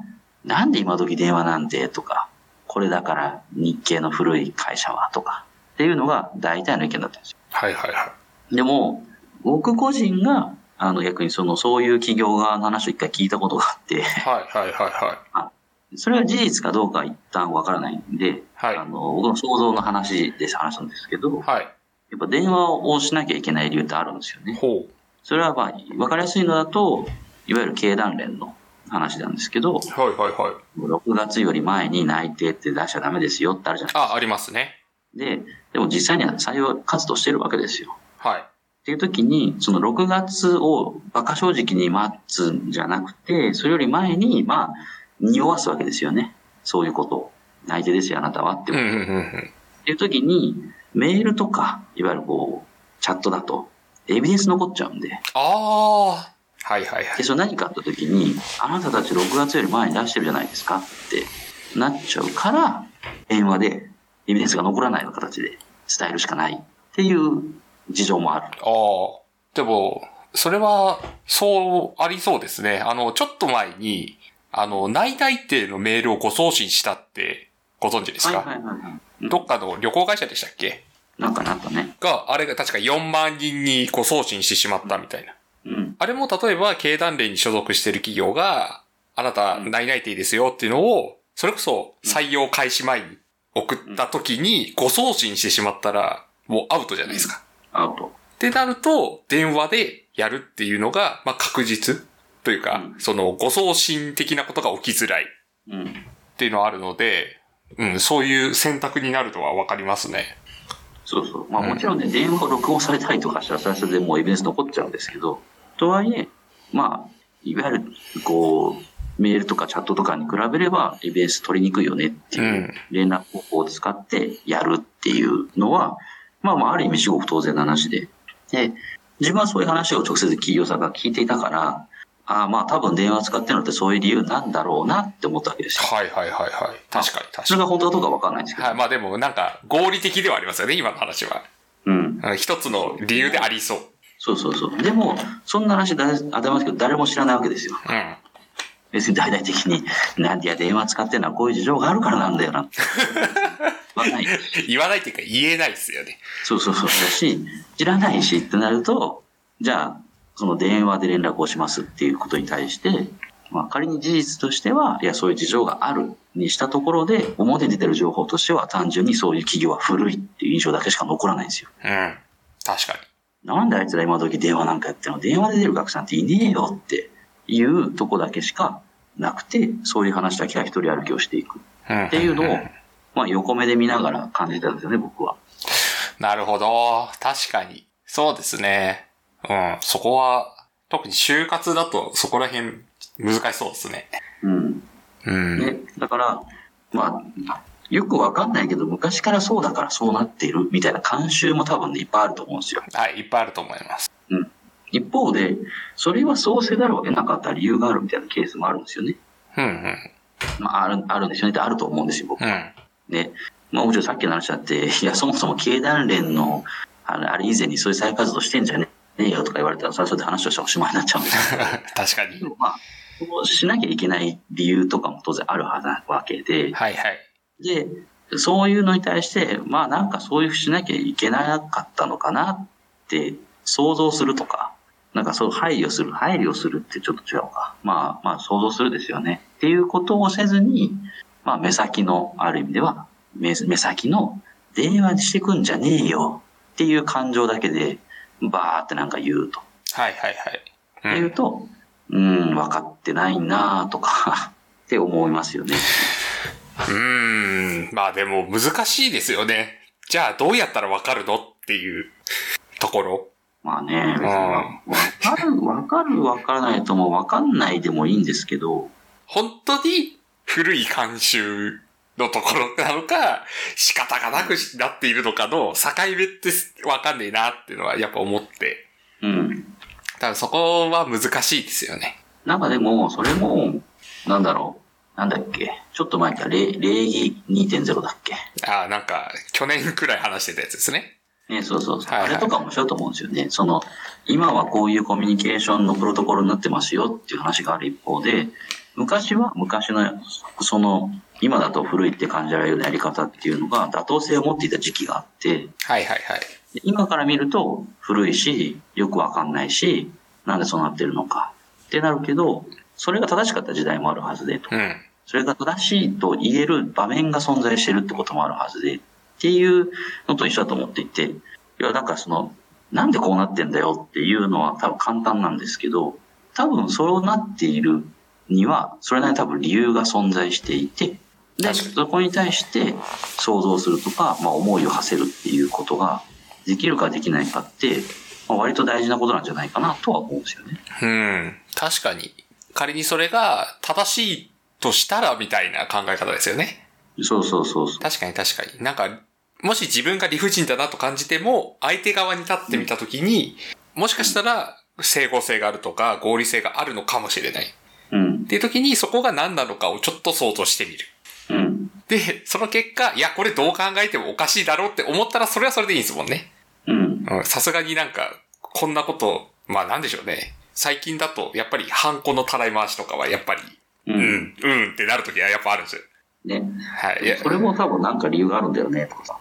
なんで今時電話なんてとか、これだから日系の古い会社はとか、っていうのが大体の意見だったんですよ。はいはいはい。でも、僕個人が、あの逆にその、そういう企業側の話を一回聞いたことがあって、はいはいはいは それは事実かどうかは一旦わからないんで、はいあの、僕の想像の話です話なんですけど、い。はい。やっぱ電話をしなきゃいけない理由ってあるんですよね。ほう。それはまあ、わかりやすいのだと、いわゆる経団連の話なんですけど、はいはいはい。6月より前に内定って出しちゃダメですよってあるじゃないあ、ありますね。で、でも実際には採用活動してるわけですよ。はい。っていう時に、その6月を馬鹿正直に待つんじゃなくて、それより前に、まあ、匂わすわけですよね。そういうことを。内定ですよ、あなたはって。うんうんっうんうん。ていう時に、メールとか、いわゆるこう、チャットだと、エビデンス残っちゃうんで。ああ。はいはいはで、い。それ何かあった時に、あなたたち6月より前に出してるじゃないですかってなっちゃうから、電話でエビデンスが残らないような形で伝えるしかないっていう事情もある。ああ。でも、それは、そうありそうですね。あの、ちょっと前に、あの、内内定のメールをご送信したってご存知ですか、はいはいはいはい。どっかの旅行会社でしたっけ？なんかなんかね。が、あれが確か4万人にご送信してしまったみたいな。うん。あれも例えば経団連に所属してる企業が、あなた内内定ですよっていうのを、それこそ採用開始前に送った時にご送信してしまったら、もうアウトじゃないですか。アウト。ってなると、電話でやるっていうのが、まあ確実というか、うんそのご送信的なことが起きづらいっうん。ていうのはあるので、うん、そういう選択になるのはわかりますね。まあもちろんね、電話を録音されたりとかしたら、それはそれでもうエビデンス残っちゃうんですけど、とはいえ、まあ、いわゆる、こう、メールとかチャットとかに比べれば、エビデンス取りにくいよねっていううん連絡方法を使ってやるっていうのは、まあまあ、ある意味至極当然な話で。で、自分はそういう話を直接企業さんが聞いていたから、ああまあ多分電話使ってるのってそういう理由なんだろうなって思ったわけですよ。はいはいはいはい。確かに確かに。それが本当かどうかわかんないんですけど。はい、まあでもなんか合理的ではありますよね、今の話は。うん。うん一つの理由でありそう。そうそうそう。でも、そんな話誰、当たりますけど、誰も知らないわけですよ。うん。別に大々的に、なんでや電話使ってるのはこういう事情があるからなんだよな。わかんない。言わないっていうか言えないですよね。そうそうそう。だし、知らないしってなると、じゃあ、その電話で連絡をしますっていうことに対して、まあ仮に事実としては、いや、そういう事情があるにしたところで、表に出てる情報としては単純にそういう企業は古いっていう印象だけしか残らないんですよ。うん。確かに。なんであいつら今時電話なんかやってるの？電話で出る学生なんていねえよっていうとこだけしかなくて、そういう話だけが一人歩きをしていくうん。っていうのを、まあ横目で見ながら感じたんですよね、僕は。なるほど。確かに。そうですね。うん。そこは、特に就活だとそこら辺難しそうですね。うん。うん。ね、だから、まあ、よくわかんないけど、昔からそうだからそうなっているみたいな慣習も多分ね、いっぱいあると思うんですよ。はい、いっぱいあると思います。一方で、それはそうせざるを得なかった理由があるみたいなケースもあるんですよね。うん、うん。まあ、ある、あるんですよねってあると思うんですよ、僕。うん。ね。まあもちろんさっきの話だって、いや、そもそも経団連の、あれ以前にそういう再活動してんじゃねえよとか言われたら、それはそれで話としておしまいになっちゃうんです。確かにで。もまあ、そうしなきゃいけない理由とかも当然あるはずなわけで、はいはい。で、そういうのに対して、まあなんかそういうふうにしなきゃいけなかったのかなって想像するとか、なんかそう配慮する、配慮するってちょっと違うか。まあまあ想像するですよね。っていうことをせずに、まあ目先の、ある意味では、目目先の電話してくんじゃねえよっていう感情だけで、バーってなんか言うと。はいはいはい。っていううと、うん、分かってないなとか、って思いますよね。ん。うーん。まあでも難しいですよね。じゃあどうやったらわかるのっていうところ。まあね、わかる、わかる、わからないともわかんないでもいいんですけど、本当に古い慣習のところなのか、仕方がなくなっているのかの境目ってわかんねえなっていうのはやっぱ思って。うん。多分そこは難しいですよね。なんかでも、それも、なんだろう、なんだっけ、ちょっと前から礼礼儀2.0だっけ。ああ、なんか、去年くらい話してたやつですね。ね、そうそうそう。はいはいあれとか面白いと思うんですよね。その、今はこういうコミュニケーションのプロトコルになってますよっていう話がある一方で、昔は昔の、その、今だと古いって感じられるようなやり方っていうのが妥当性を持っていた時期があって、はいはいはい。で今から見ると古いし、よくわかんないし、なんでそうなってるのかってなるけど、それが正しかった時代もあるはずでと。うん。それが正しいと言える場面が存在してるってこともあるはずで、っていうのと一緒だと思っていて、いや、だからその、なんでこうなってんだよっていうのは多分簡単なんですけど、多分そうなっているには、それなりに多分理由が存在していて、で、そこに対して想像するとか、まあ思いを馳せるっていうことができるかできないかって、まあ、割と大事なことなんじゃないかなとは思うんですよね。うん。確かに。仮にそれが正しいとしたらみたいな考え方ですよね。そうそうそうそう。確かに確かに。なんか、もし自分が理不尽だなと感じても、相手側に立ってみたときに、もしかしたら整合性があるとか合理性があるのかもしれない。っうん。ていうときにそこが何なのかをちょっと想像してみる。うん。で、その結果、いや、これどう考えてもおかしいだろうって思ったら、それはそれでいいんですもんね。うん。うんさすがになんか、こんなこと、まあなんでしょうね。最近だと、やっぱり、ハンコのたらい回しとかは、やっぱり、う。うんん、うんってなるときはやっぱあるんですよ。ね。はい。いやそれも多分なんか理由があるんだよね、とかさ。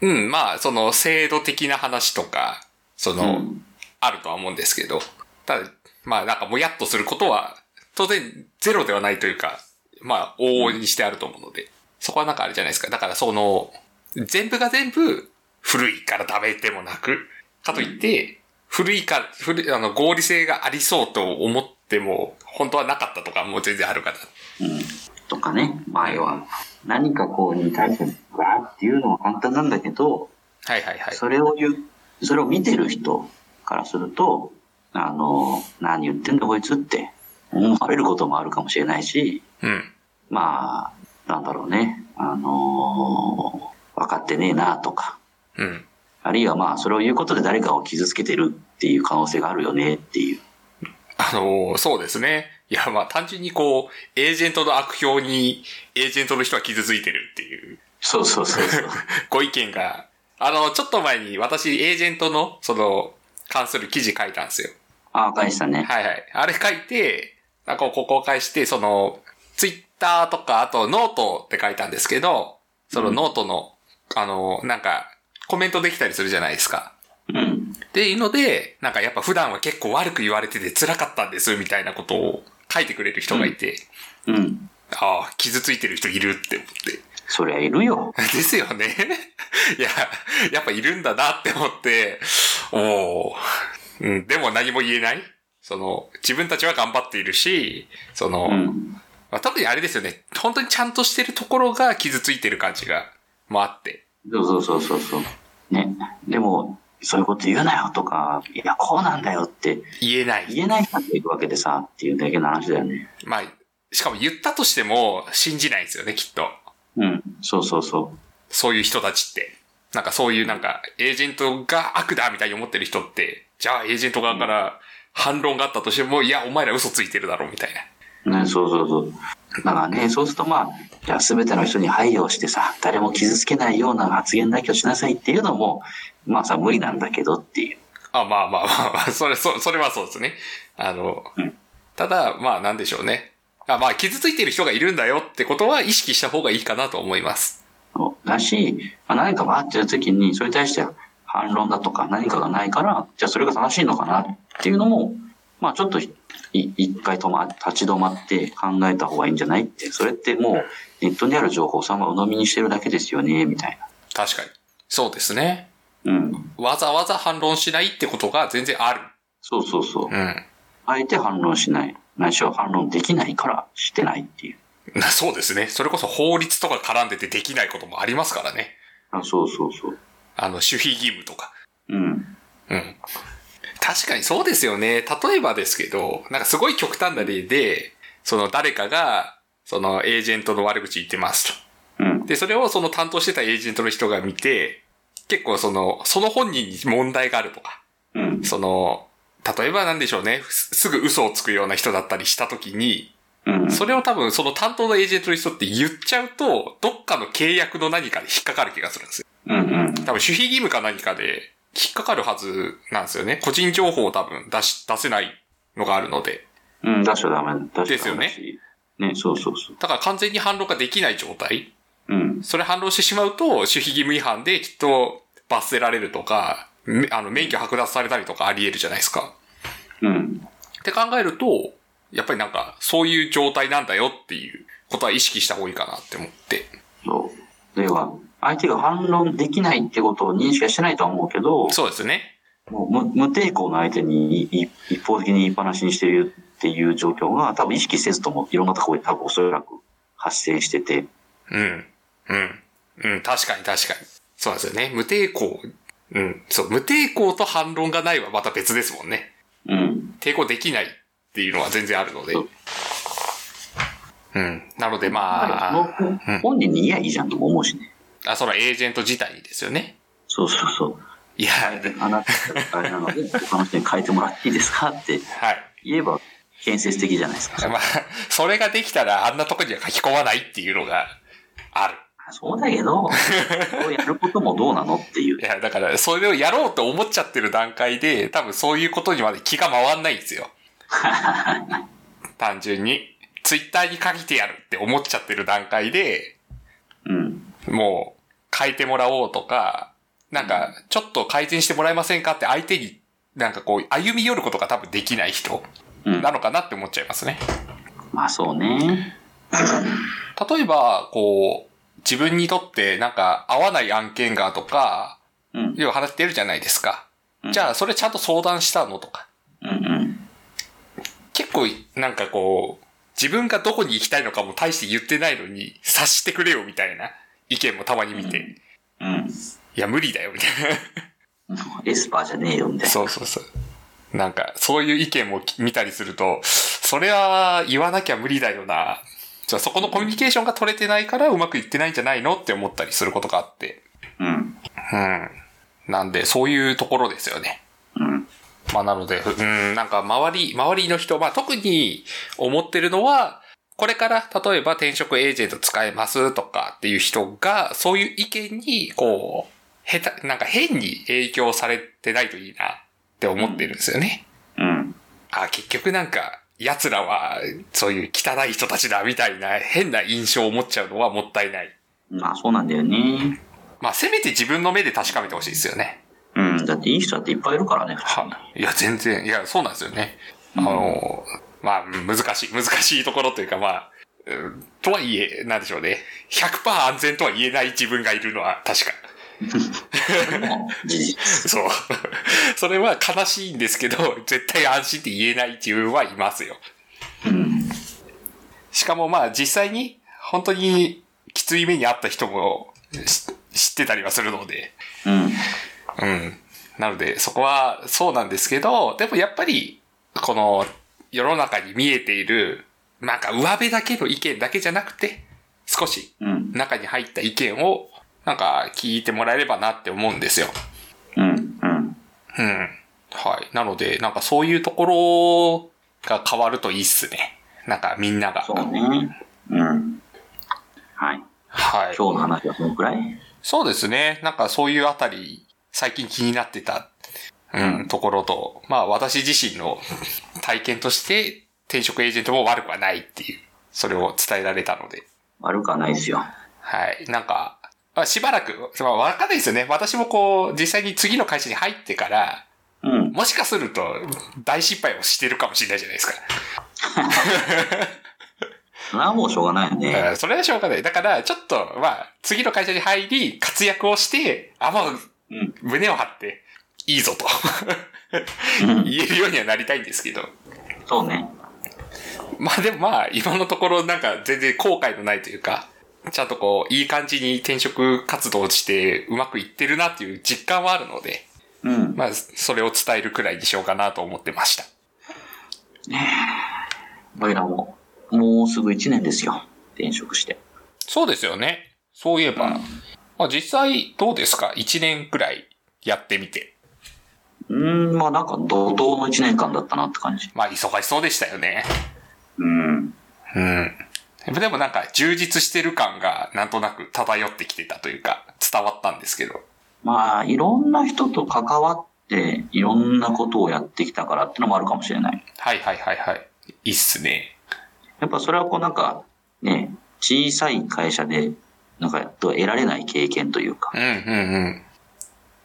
うん、まあ、その、制度的な話とか、その、うんあるとは思うんですけど、ただ、まあなんかもやっとすることは、当然ゼロではないというか、まあ往々にしてあると思うので、そこはなんかあれじゃないですか。だからその、全部が全部古いからダメでもなく、かといって、古いか、古い、あの、合理性がありそうと思っても、本当はなかったとかも全然あるから。うん。とかね。まあ要は、何かこうに対して、わーっていうのは簡単なんだけど、はいはいはい。それを言う、それを見てる人からすると、あの、何言ってんだこいつって思われることもあるかもしれないし、うん。まあ、なんだろうね。あの分かってねえなとか、うん。あるいはまあ、それを言うことで誰かを傷つけてるっていう可能性があるよねっていう。あのそうですね。いや、まあ単純にこう、エージェントの悪評に、エージェントの人は傷ついてるっていう。そうそうそうそう。ご意見が、あの、ちょっと前に私、エージェントの、その、関する記事書いたんですよ。ああ、返したね。はいはい。あれ書いて、なんかこう公開して、その、ツイッターとか、あとノートって書いたんですけど、そのノートの、あの、なんか、コメントできたりするじゃないですか。うん。っていうので、なんかやっぱ普段は結構悪く言われてて辛かったんです、みたいなことを書いてくれる人がいて、うん。ああ、傷ついてる人いるって思って。そりゃいるよ。ですよね。いや、やっぱいるんだなって思って、おお、うん、でも何も言えないその、自分たちは頑張っているし、その、うん。まあ、特にあれですよね、本当にちゃんとしてるところが傷ついてる感じが、もあって。そうそうそうそうそう。ね。でも、そういうこと言うなよとか、いや、こうなんだよって言えない。言えない人がいるわけでさ、っていうだけの話だよね。まあ、しかも言ったとしても信じないんですよね、きっと。うん。そうそうそそういう人たちって。なんかそういうなんか、エージェントが悪だみたいに思ってる人って、じゃあエージェント側から反論があったとしても、いや、お前ら嘘ついてるだろ、みたいな。う。ね、そうそうそう。だからね、そうするとまあ、じゃあ全ての人に配慮をしてさ、誰も傷つけないような発言だけをしなさいっていうのも、まあさ、無理なんだけどっていう。あ、まあまあまあまあ、それ、そそれはそうですね。あの、うんただ、まあなんでしょうね。あまあ、傷ついてる人がいるんだよってことは意識した方がいいかなと思います。だし、まあ、何かがあってる時に、それに対して反論だとか何かがないから、じゃあそれが正しいのかなっていうのも、まあちょっとい一回止ま、立ち止まって考えた方がいいんじゃない？って、それってもうネットにある情報をそのまま鵜呑みにしてるだけですよね、みたい確かに。そうですね。な。うん。わざわざ反論しないってことが全然ある。そうそうそう。うん。あえて反論しない。ないしは反論できないからしてないっていう。な そうですね。それこそ法律とか絡んでてできないこともありますからね。あそうそうそう。あの、守秘義務とか。うん。うん。確かにそうですよね。例えばですけど、なんかすごい極端な例で、その誰かが、そのエージェントの悪口言ってますと。うん。で、それをその担当してたエージェントの人が見て、結構その、その本人に問題があるとか、うん。その、例えばなんでしょうね、すすぐ嘘をつくような人だったりしたときに、うん。それを多分その担当のエージェントの人って言っちゃうと、どっかの契約の何かで引っかかる気がするんですよ。うん。うん。多分守秘義務か何かで引っかかるはずなんですよね。個人情報を多分出し、出せないのがあるので。うん。出しちゃダメ。出しですし。ね、そうそうそう。だから完全に反論ができない状態。うん。それ反論してしまうと、守秘義務違反できっと罰せられるとか、めあの、免許剥奪されたりとかあり得るじゃないですか。うん。って考えると、やっぱりなんか、そういう状態なんだよっていうことは意識した方がいいかなって思って。そう。では、相手が反論できないってことを認識はしてないとは思うけど、そうですね。もう無無抵抗の相手にいい一方的に言いっぱなしにしているっていう状況が多分意識せずともいろんなところで多分おそらく発生してて、うん。うん。うん、確かに確かに。そうなんですよね。無抵抗。うん。そう、無抵抗と反論がないはまた別ですもんね。うん。抵抗できないっていうのは全然あるのでそう。うん。なのでまあ、本人に言えばいいじゃんとも思うしね。あ、そのエージェント自体にですよね。そうそうそう。いや、あなた、あれなので、他の人に変えてもらっていいですかってはい。言えば建設的じゃないですか。まあ、それができたらあんなとこには書き込まないっていうのが、ある。そうだけど、そうやることもどうなのっていうい。や、だから、それをやろうと思っちゃってる段階で、多分そういうことにまで気が回んないんですよ。単純に。ツイッターに限ってやるって思っちゃってる段階で、うん。もう変えてもらおうとか、なんか、ちょっと改善してもらえませんかって相手に、なんかこう、歩み寄ることが多分できない人うんなのかなって思っちゃいますね。まあそうね。例えば、こう、自分にとってなんか合わない案件がとか、うん。いう話出るじゃないですか。うんじゃあ、それちゃんと相談したのとか。うんうん。結構、なんかこう、自分がどこに行きたいのかも大して言ってないのに、察してくれよみたいな意見もたまに見て、うん。いや、無理だよみたいエスパーじゃねえよ、みたな。いな。そうそうそう。なんか、そういう意見も見たりすると、それは言わなきゃ無理だよな。じゃあそこのコミュニケーションが取れてないからうまくいってないんじゃないのって思ったりすることがあって。うん。うん。なんで、そういうところですよね。うん。まあなので、うん、なんか周り、周りの人、まあ特に思ってるのは、これから例えば転職エージェント使えますとかっていう人が、そういう意見に、こう、下手、なんか変に影響されてないといいなって思ってるんですよね。うん。あ、結局なんか、奴らは、そういう汚い人たちだみたいな変な印象を持っちゃうのはもったいない。まあそうなんだよね。まあせめて自分の目で確かめてほしいですよね。うん。だっていい人だっていっぱいいるからね。はい。いや、全然、いや、そうなんですよね。あの、まあ、難しい、難しいところというか、まあ、うんとはいえ、なんでしょうね。100%安全とは言えない自分がいるのは確か。そう。それは悲しいんですけど、絶対安心って言えない自分はいますよ。うん。しかもまあ、実際に、本当にきつい目にあった人もし知ってたりはするので、うん。うん。なので、そこはそうなんですけど、でもやっぱり、この世の中に見えている、なんか上辺だけの意見だけじゃなくて、少しうん。中に入った意見を、なんか聞いてもらえればなって思うんですよ。うん。うん。うん。はい。なので、なんかそういうところが変わるといいっすね。なんかみんなが。そうね。うん。はい。はい。今日の話はこのくらい？そうですね。なんかそういうあたり、最近気になってた、うん、ところと、まあ私自身の体験として、転職エージェントも悪くはないっていう、それを伝えられたので、悪くはないですよ。はい。なんか、まあしばらく、まあわかんないですよね。私もこう、実際に次の会社に入ってから、うん。もしかすると大失敗をしてるかもしれないじゃないですか。それはもうしょうがないよね。うんそれはしょうがない。だから、ちょっと、まあ、次の会社に入り、活躍をして、あ、もう、うん。胸を張って、いいぞとうん。言えるようにはなりたいんですけど。そうね。まあでもまあ、今のところなんか全然後悔のないというか、ちゃんとこう、いい感じに転職活動してうまくいってるなっていう実感はあるので、うん。まあ、それを伝えるくらいにしようかなと思ってました。おいらも、もうすぐ1年ですよ。転職して。そうですよね。そういえば、まあ実際どうですか ?1 年くらいやってみて。うーん、まあなんか怒涛の1年間だったなって感じ。まあ忙しそうでしたよね。うん。うん。でもなんか充実してる感がなんとなく漂ってきてたというか、伝わったんですけど。まあ、いろんな人と関わって、いろんなことをやってきたからってのもあるかもしれない。はいはいはいはい。いいっすね。やっぱそれはこうなんか、ね、小さい会社で、なんか、得られない経験というか、うんうん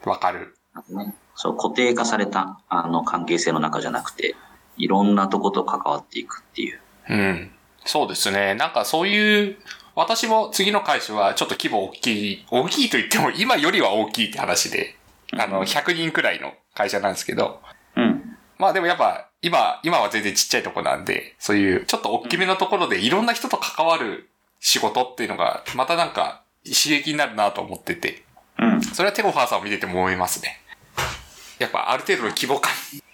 うん。わかる。ね、そう固定化された、あの、関係性の中じゃなくて、いろんなとこと関わっていくっていう。うん。そうですね。なんかそういう、私も次の会社はちょっと規模大きい、大きいと言っても今よりは大きいって話で、あの、100人くらいの会社なんですけど、うん。まあでもやっぱ、今、今は全然ちっちゃいとこなんで、そういうちょっと大きめのところでいろんな人と関わる仕事っていうのが、またなんか刺激になるなと思ってて、うん。それはテゴファーさんを見てても思いますね。やっぱある程度の規模感、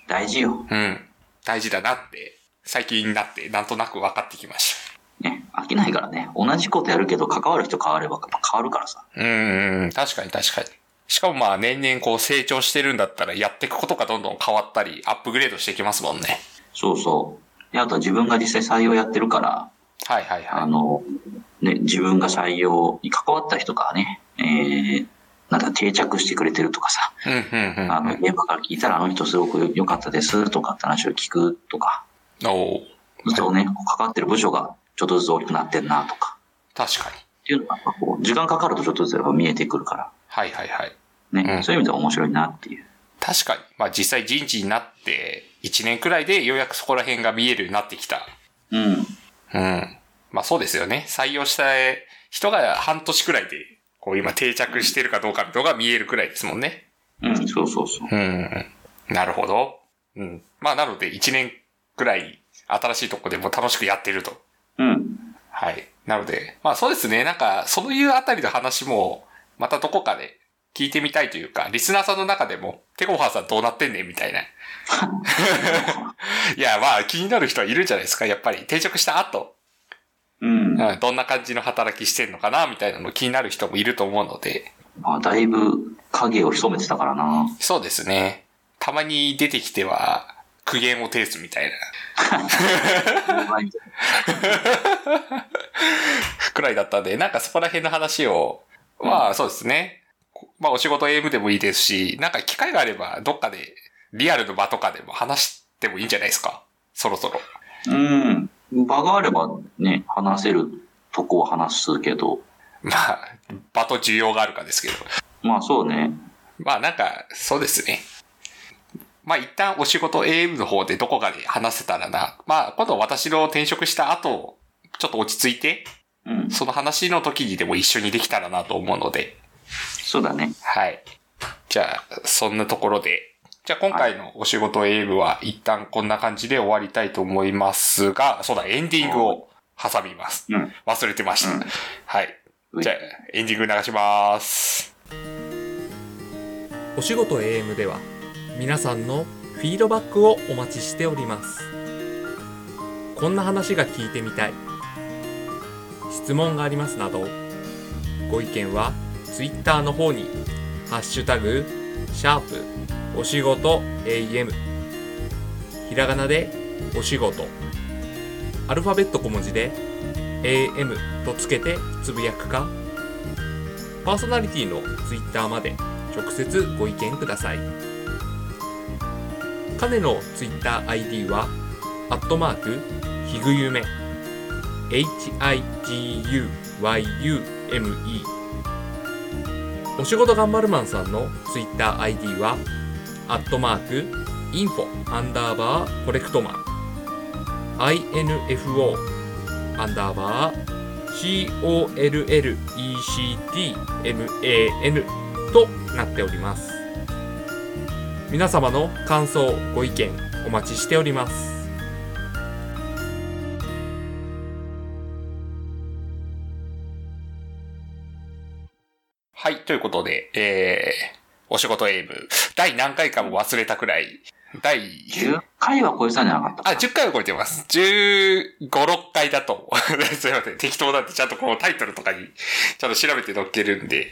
大事よ。うん、大事だなって、最近になってなんとなく分かってきましね、飽きないからね。同じことやるけど関わる人変われば変わるからさ。た。うん、うん確かに確かに。しかもまあ年々こう成長してるんだったらやっていくことがどんどん変わったり、アップグレードしていきますもんね。そうそう。で、あとは自分が実際採用やってるから、はいはいはい。あの、ね、自分が採用に関わった人がね、えー、なんか定着してくれてるとかさ。あの、現場から聞いたらあの人すごく良かったですとかって話を聞くとか、おーそうね、関わってる部署がちょっとずつ大きくなってんなとか、確かに。っていうのがこう、時間かかるとちょっとずつやっぱ見えてくるから、はいはいはい。ね、うんそういう意味では面白いなっていう。確かに。まあ実際人事になって1年くらいでようやくそこら辺が見えるようになってきた。うん。うん。まあそうですよね。採用した人が半年くらいで、こう今定着してるかどうかのが見えるくらいですもんね。うん、そうそうそう。うん。なるほど。うん。まあなので1年くらい新しいとこでも楽しくやってると。うん。はい。なので、まあそうですね。なんか、そういうあたりの話も、またどこかで聞いてみたいというか、リスナーさんの中でも、テコファーさんどうなってんねんみたいな。いや、まあ気になる人はいるんじゃないですか。やっぱり定着した後、うん。うん、どんな感じの働きしてんのかなみたいなの気になる人もいると思うので、まあ、だいぶ影を潜めてたからな。そうですね。たまに出てきては、苦言を呈すみたいな。くらいだったんで、なんかそこら辺の話を、まあそうですね。まあお仕事 AM でもいいですし、なんか機会があればどっかでリアルの場とかでも話してもいいんじゃないですか。そろそろ。うん。場があればね、話せるとこは話すけど、まあ、場と需要があるかですけど。まあそうね。まあなんか、そうですね。まあ一旦お仕事 AM の方でどこかで話せたらな。まあ今度私の転職した後、ちょっと落ち着いて、うん。その話の時にでも一緒にできたらなと思うので、そうだね。はい。じゃあ、そんなところで。じゃあ今回のお仕事 AM は一旦こんな感じで終わりたいと思いますが、そうだ、エンディングを挟みます。うん。忘れてました。うんはい。はいじゃあ、エンディング流します。お仕事 AM では皆さんのフィードバックをお待ちしておりますこんな話が聞いてみたい質問がありますなどご意見は Twitter の方に「ハッシュタグシャープお仕事 AM」ひらがなでお仕事アルファベット小文字で AM とつけてつぶやくかパーソナリティの Twitter まで直接ご意見ください。彼の TwitterID は、アットマーク、ひぐゆめ、H-I-G-U-Y-U-M-E。お仕事頑張るマンさんの TwitterID は、アットマーク、インフォアンダーバーコレクトマン、INFO アンダーバー COLLECTMAN となっております。皆様の感想ご意見お待ちしております。ということで、えー、お仕事 AM、第何回かも忘れたくらい、第、10回は超えたんじゃなかったあ、10回を超えてます。15、6回だと。すいません。適当なんで、ちゃんとこのタイトルとかに、ちゃんと調べて載っけるんで。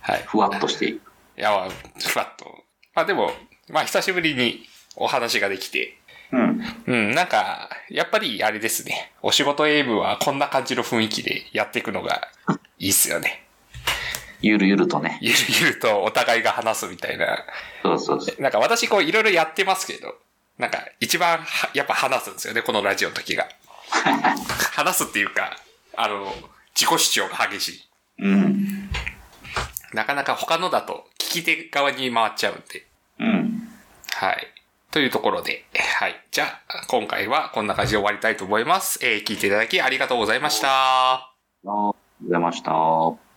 はい。ふわっとしていく。いや、まあ、ふわっと。まあでも、まあ久しぶりにお話ができて。うん。うん、なんか、やっぱりあれですね。お仕事 AM はこんな感じの雰囲気でやっていくのがいいっすよね。ゆるゆるとね。ゆるゆるとお互いが話すみたいな。そうそうそう。なんか私こういろいろやってますけど、なんか一番はやっぱ話すんですよね、このラジオの時が。話すっていうか、あの、自己主張が激しい。うん。なかなか他のだと聞き手側に回っちゃうんで。うん。はい。というところで、はい。じゃあ、今回はこんな感じで終わりたいと思います。えー聞いていただきありがとうございました。ありがとうございました。